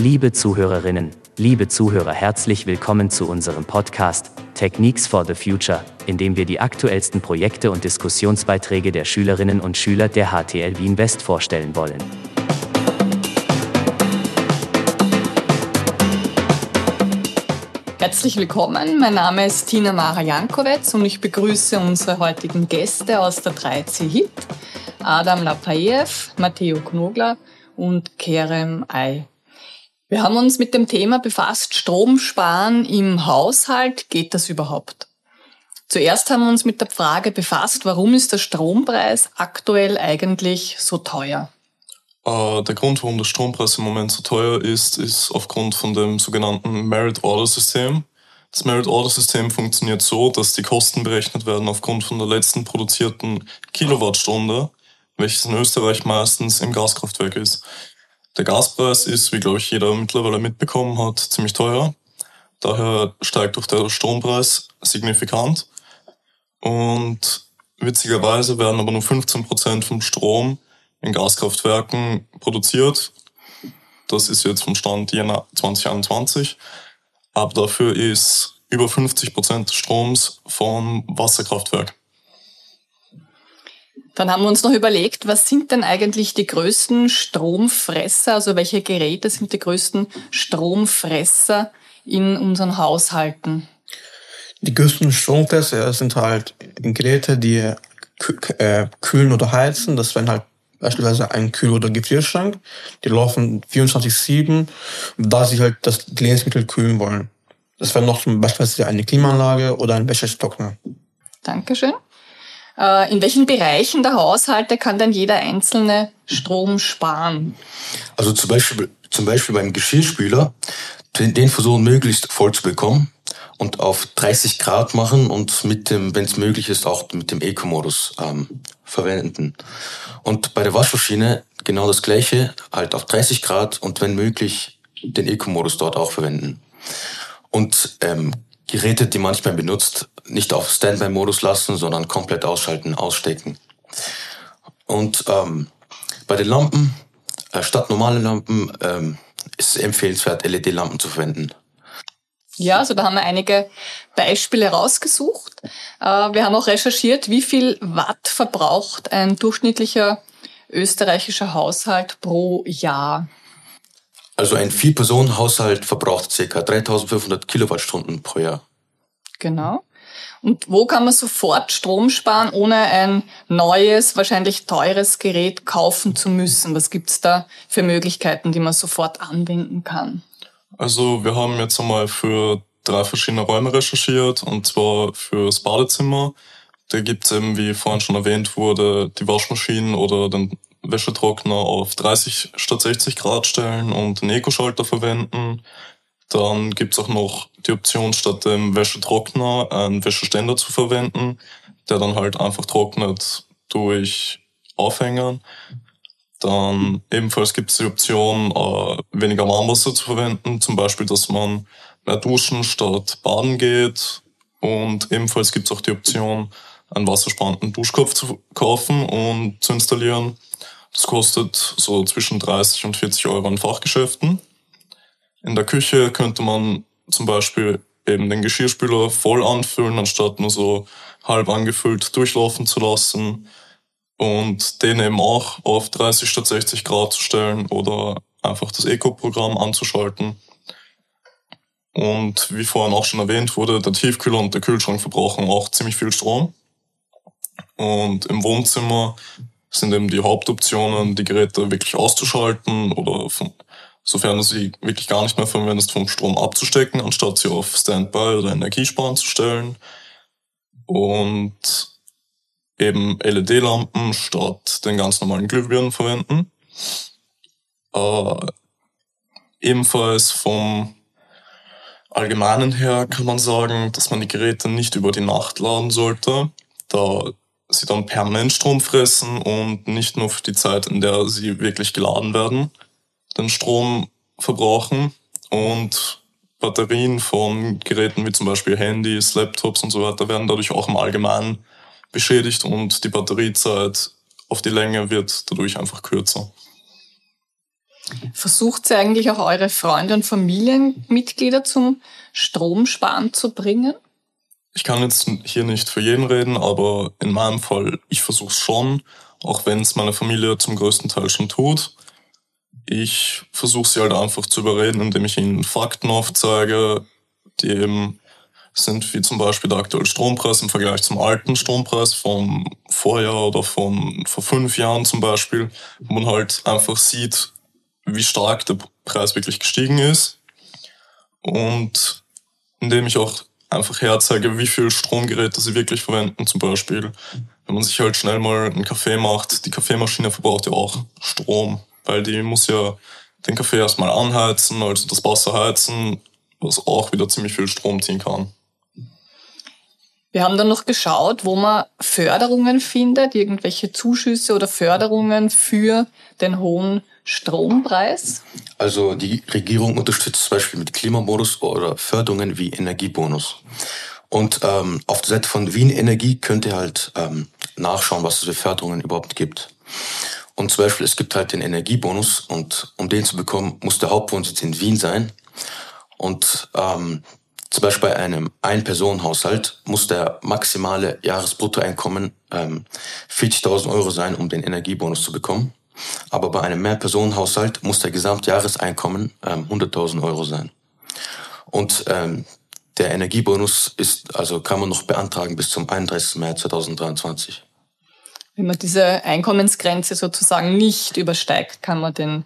Liebe Zuhörerinnen, liebe Zuhörer, herzlich willkommen zu unserem Podcast Techniques for the Future, in dem wir die aktuellsten Projekte und Diskussionsbeiträge der Schülerinnen und Schüler der HTL Wien West vorstellen wollen. Herzlich willkommen, mein Name ist Tina Mara Jankowitz und ich begrüße unsere heutigen Gäste aus der 3C HIT, Adam Lapaev, Matteo Knogler und Kerem Ay. Wir haben uns mit dem Thema befasst, Stromsparen im Haushalt, geht das überhaupt? Zuerst haben wir uns mit der Frage befasst, warum ist der Strompreis aktuell eigentlich so teuer? Äh, der Grund, warum der Strompreis im Moment so teuer ist, ist aufgrund von dem sogenannten Merit Order System. Das Merit Order System funktioniert so, dass die Kosten berechnet werden aufgrund von der letzten produzierten Kilowattstunde, welches in Österreich meistens im Gaskraftwerk ist. Der Gaspreis ist, wie glaube ich jeder mittlerweile mitbekommen hat, ziemlich teuer. Daher steigt auch der Strompreis signifikant. Und witzigerweise werden aber nur 15 Prozent vom Strom in Gaskraftwerken produziert. Das ist jetzt vom Stand Jänner 2021. Aber dafür ist über 50 Prozent des Stroms vom Wasserkraftwerk. Dann haben wir uns noch überlegt, was sind denn eigentlich die größten Stromfresser, also welche Geräte sind die größten Stromfresser in unseren Haushalten? Die größten Stromfresser sind halt Geräte, die äh, kühlen oder heizen. Das wären halt beispielsweise ein Kühl- oder Gefrierschrank. Die laufen 24-7, da sie halt das Lebensmittel kühlen wollen. Das wäre noch zum Beispiel eine Klimaanlage oder ein Wäschetrockner. Dankeschön. Äh, in welchen Bereichen der Haushalte kann denn jeder einzelne Strom sparen? Also zum Beispiel, zum Beispiel beim Geschirrspüler, den versuchen möglichst voll zu bekommen und auf 30 Grad machen und mit dem, wenn es möglich ist, auch mit dem Eco-Modus ähm, verwenden. Und bei der Waschmaschine genau das gleiche, halt auf 30 Grad und wenn möglich den Eco-Modus dort auch verwenden. Und ähm, Geräte, die manchmal benutzt, nicht auf Standby-Modus lassen, sondern komplett ausschalten, ausstecken. Und ähm, bei den Lampen, äh, statt normale Lampen, ähm, ist es empfehlenswert, LED-Lampen zu verwenden. Ja, also da haben wir einige Beispiele rausgesucht. Äh, wir haben auch recherchiert, wie viel Watt verbraucht ein durchschnittlicher österreichischer Haushalt pro Jahr. Also ein Vier-Personen-Haushalt verbraucht ca. 3500 Kilowattstunden pro Jahr. Genau. Und wo kann man sofort Strom sparen, ohne ein neues, wahrscheinlich teures Gerät kaufen zu müssen? Was gibt's da für Möglichkeiten, die man sofort anwenden kann? Also wir haben jetzt einmal für drei verschiedene Räume recherchiert, und zwar fürs Badezimmer. Da gibt's eben, wie vorhin schon erwähnt wurde, die Waschmaschinen oder den Wäschetrockner auf 30 statt 60 Grad stellen und einen Eco-Schalter verwenden. Dann gibt's auch noch die Option, statt dem Wäschetrockner einen Wäscheständer zu verwenden, der dann halt einfach trocknet durch Aufhängern. Dann ebenfalls gibt es die Option, äh, weniger Warmwasser zu verwenden, zum Beispiel, dass man mehr duschen statt baden geht. Und ebenfalls gibt es auch die Option, einen wassersparenden Duschkopf zu kaufen und zu installieren. Das kostet so zwischen 30 und 40 Euro in Fachgeschäften. In der Küche könnte man zum Beispiel eben den Geschirrspüler voll anfüllen, anstatt nur so halb angefüllt durchlaufen zu lassen und den eben auch auf 30 statt 60 Grad zu stellen oder einfach das Eco-Programm anzuschalten. Und wie vorhin auch schon erwähnt wurde, der Tiefkühler und der Kühlschrank verbrauchen auch ziemlich viel Strom. Und im Wohnzimmer sind eben die Hauptoptionen, die Geräte wirklich auszuschalten oder von, sofern du sie wirklich gar nicht mehr verwendest, vom Strom abzustecken, anstatt sie auf Standby oder Energiesparen zu stellen. Und eben LED-Lampen statt den ganz normalen Glühbirnen verwenden. Äh, ebenfalls vom Allgemeinen her kann man sagen, dass man die Geräte nicht über die Nacht laden sollte, da sie dann permanent Strom fressen und nicht nur für die Zeit, in der sie wirklich geladen werden, den Strom verbrauchen und Batterien von Geräten wie zum Beispiel Handys, Laptops und so weiter werden dadurch auch im Allgemeinen beschädigt und die Batteriezeit auf die Länge wird dadurch einfach kürzer. Versucht ihr eigentlich auch eure Freunde und Familienmitglieder zum Stromsparen zu bringen? Ich kann jetzt hier nicht für jeden reden, aber in meinem Fall, ich versuche es schon, auch wenn es meine Familie zum größten Teil schon tut. Ich versuche sie halt einfach zu überreden, indem ich ihnen Fakten aufzeige, die eben sind, wie zum Beispiel der aktuelle Strompreis im Vergleich zum alten Strompreis vom Vorjahr oder von vor fünf Jahren zum Beispiel, wo man halt einfach sieht, wie stark der Preis wirklich gestiegen ist. Und indem ich auch einfach herzeige, wie viel Stromgeräte sie wirklich verwenden. Zum Beispiel, wenn man sich halt schnell mal einen Kaffee macht, die Kaffeemaschine verbraucht ja auch Strom, weil die muss ja den Kaffee erstmal anheizen, also das Wasser heizen, was auch wieder ziemlich viel Strom ziehen kann. Wir haben dann noch geschaut, wo man Förderungen findet, irgendwelche Zuschüsse oder Förderungen für den hohen Strompreis. Also die Regierung unterstützt zum Beispiel mit Klimamodus oder Förderungen wie Energiebonus. Und ähm, auf der Seite von Wien Energie könnt ihr halt ähm, nachschauen, was es für Förderungen überhaupt gibt. Und zum Beispiel, es gibt halt den Energiebonus und um den zu bekommen, muss der Hauptwohnsitz in Wien sein. Und ähm, zum Beispiel bei einem Ein-Personen-Haushalt muss der maximale Jahresbruttoeinkommen ähm, 40.000 Euro sein, um den Energiebonus zu bekommen. Aber bei einem Mehrpersonenhaushalt muss der Gesamtjahreseinkommen ähm, 100.000 Euro sein. Und ähm, der Energiebonus ist, also kann man noch beantragen bis zum 31. März 2023. Wenn man diese Einkommensgrenze sozusagen nicht übersteigt, kann man den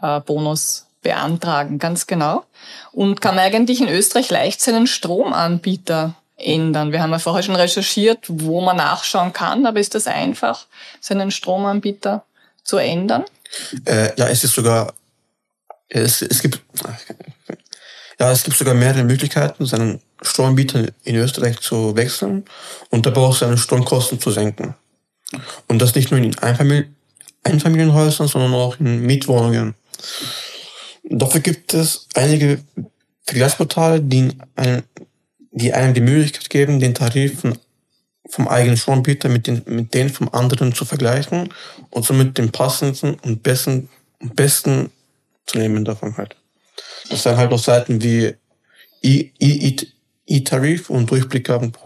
äh, Bonus beantragen, ganz genau. Und kann eigentlich in Österreich leicht seinen Stromanbieter ändern. Wir haben ja vorher schon recherchiert, wo man nachschauen kann, aber ist das einfach, seinen Stromanbieter zu ändern? Äh, ja, es ist sogar, es, es gibt, ja, es gibt sogar mehrere Möglichkeiten, seinen Stromanbieter in Österreich zu wechseln und dabei auch seine Stromkosten zu senken. Und das nicht nur in Einfamilien, Einfamilienhäusern, sondern auch in Mietwohnungen. Dafür gibt es einige Vergleichsportale, die einem, die einem die Möglichkeit geben, den Tarif vom eigenen Stromanbieter mit den, mit denen vom anderen zu vergleichen und somit den passendsten und besten, besten zu nehmen davon halt. Das sind halt auch Seiten wie E-Tarif und Durchblicker und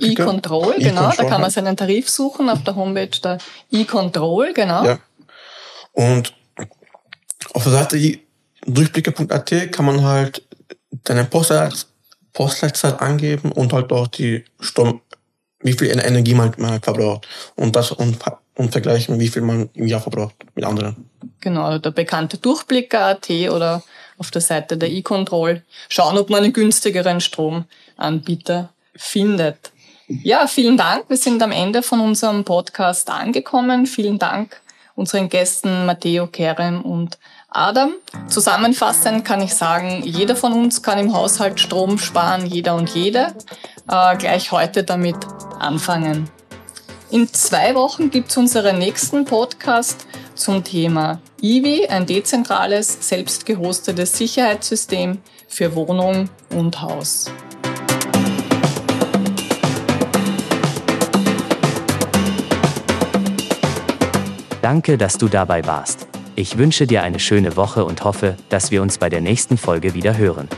E-Control, genau. Da kann man seinen Tarif suchen auf der Homepage der E-Control, genau. Ja. Und auf der Seite durchblicke.at kann man halt deine Postleitzahl angeben und halt auch die Strom, wie viel Energie man, man halt verbraucht und das und, und vergleichen, wie viel man im Jahr verbraucht mit anderen. Genau, der bekannte Durchblicker.at oder auf der Seite der e-Control schauen, ob man einen günstigeren Stromanbieter findet. Ja, vielen Dank. Wir sind am Ende von unserem Podcast angekommen. Vielen Dank unseren Gästen Matteo Kerem und Adam. Zusammenfassend kann ich sagen, jeder von uns kann im Haushalt Strom sparen, jeder und jede. Äh, gleich heute damit anfangen. In zwei Wochen gibt es unseren nächsten Podcast zum Thema IWI, ein dezentrales, selbst gehostetes Sicherheitssystem für Wohnung und Haus. Danke, dass du dabei warst. Ich wünsche dir eine schöne Woche und hoffe, dass wir uns bei der nächsten Folge wieder hören.